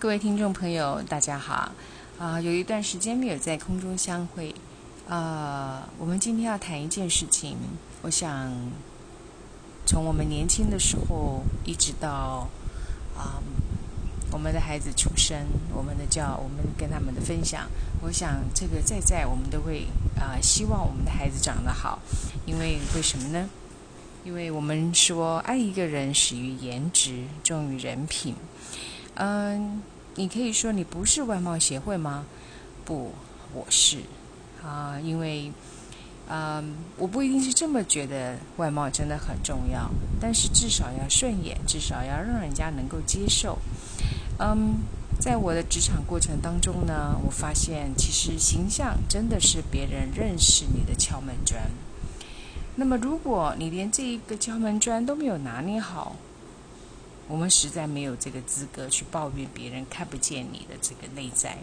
各位听众朋友，大家好！啊，有一段时间没有在空中相会，啊，我们今天要谈一件事情。我想，从我们年轻的时候一直到啊，我们的孩子出生，我们的教，我们跟他们的分享，我想这个在在我们都会啊，希望我们的孩子长得好，因为为什么呢？因为我们说，爱一个人始于颜值，重于人品。嗯，你可以说你不是外貌协会吗？不，我是啊，因为嗯，我不一定是这么觉得，外貌真的很重要，但是至少要顺眼，至少要让人家能够接受。嗯，在我的职场过程当中呢，我发现其实形象真的是别人认识你的敲门砖。那么，如果你连这一个敲门砖都没有拿捏好，我们实在没有这个资格去抱怨别人看不见你的这个内在。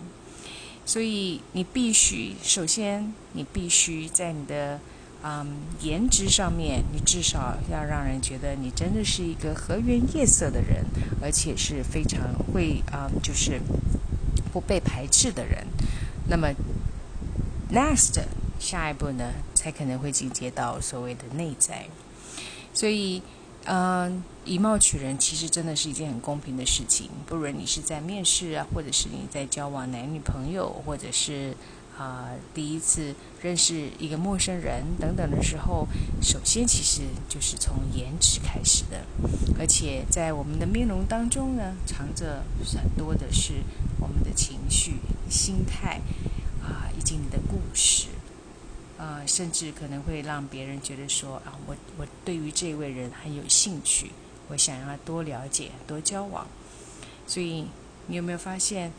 所以，你必须首先，你必须在你的嗯颜值上面，你至少要让人觉得你真的是一个和颜悦色的人，而且是非常会啊，就是不被排斥的人。那么，next 下一步呢？才可能会进阶到所谓的内在，所以，嗯，以貌取人其实真的是一件很公平的事情。不论你是在面试啊，或者是你在交往男女朋友，或者是啊第一次认识一个陌生人等等的时候，首先其实就是从颜值开始的。而且在我们的面容当中呢，藏着很多的是我们的情绪、心态啊，以及你的故事。呃，甚至可能会让别人觉得说啊，我我对于这位人很有兴趣，我想要多了解、多交往。所以你有没有发现，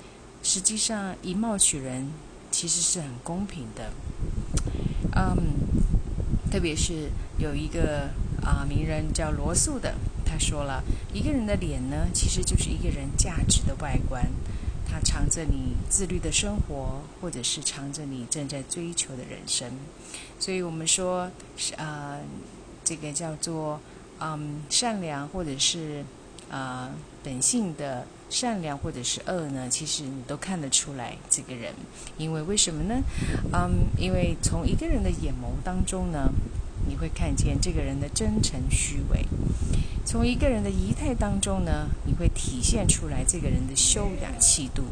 实际上以貌取人其实是很公平的。嗯，特别是有一个啊名人叫罗素的，他说了一个人的脸呢，其实就是一个人价值的外观。它藏着你自律的生活，或者是藏着你正在追求的人生。所以我们说，呃，这个叫做嗯善良，或者是啊本性的善良，或者是恶呢？其实你都看得出来这个人，因为为什么呢？嗯，因为从一个人的眼眸当中呢，你会看见这个人的真诚虚伪。从一个人的仪态当中呢，你会体现出来这个人的修养气度；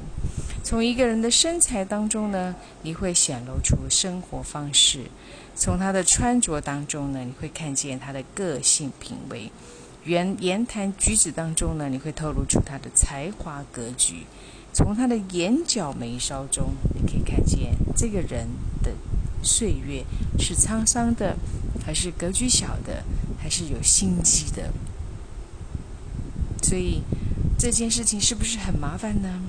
从一个人的身材当中呢，你会显露出生活方式；从他的穿着当中呢，你会看见他的个性品味；言言谈举止当中呢，你会透露出他的才华格局；从他的眼角眉梢中，你可以看见这个人岁月是沧桑的，还是格局小的，还是有心机的。所以这件事情是不是很麻烦呢？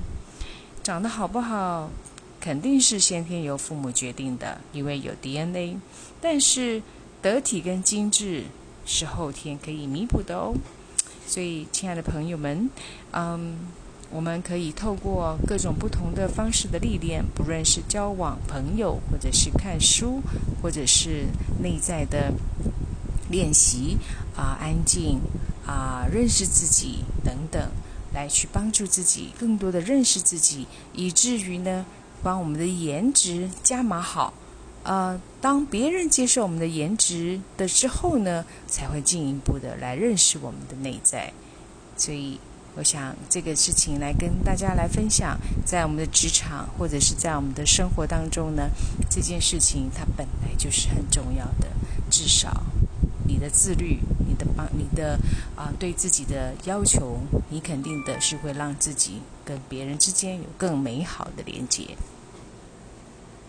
长得好不好，肯定是先天由父母决定的，因为有 DNA。但是得体跟精致是后天可以弥补的哦。所以，亲爱的朋友们，嗯，我们可以透过各种不同的方式的历练，不论是交往朋友，或者是看书，或者是内在的练习啊，安静。啊，认识自己等等，来去帮助自己更多的认识自己，以至于呢，把我们的颜值加码好。呃，当别人接受我们的颜值的之后呢，才会进一步的来认识我们的内在。所以，我想这个事情来跟大家来分享，在我们的职场或者是在我们的生活当中呢，这件事情它本来就是很重要的，至少。你的自律，你的帮，你的啊，对自己的要求，你肯定的是会让自己跟别人之间有更美好的连接。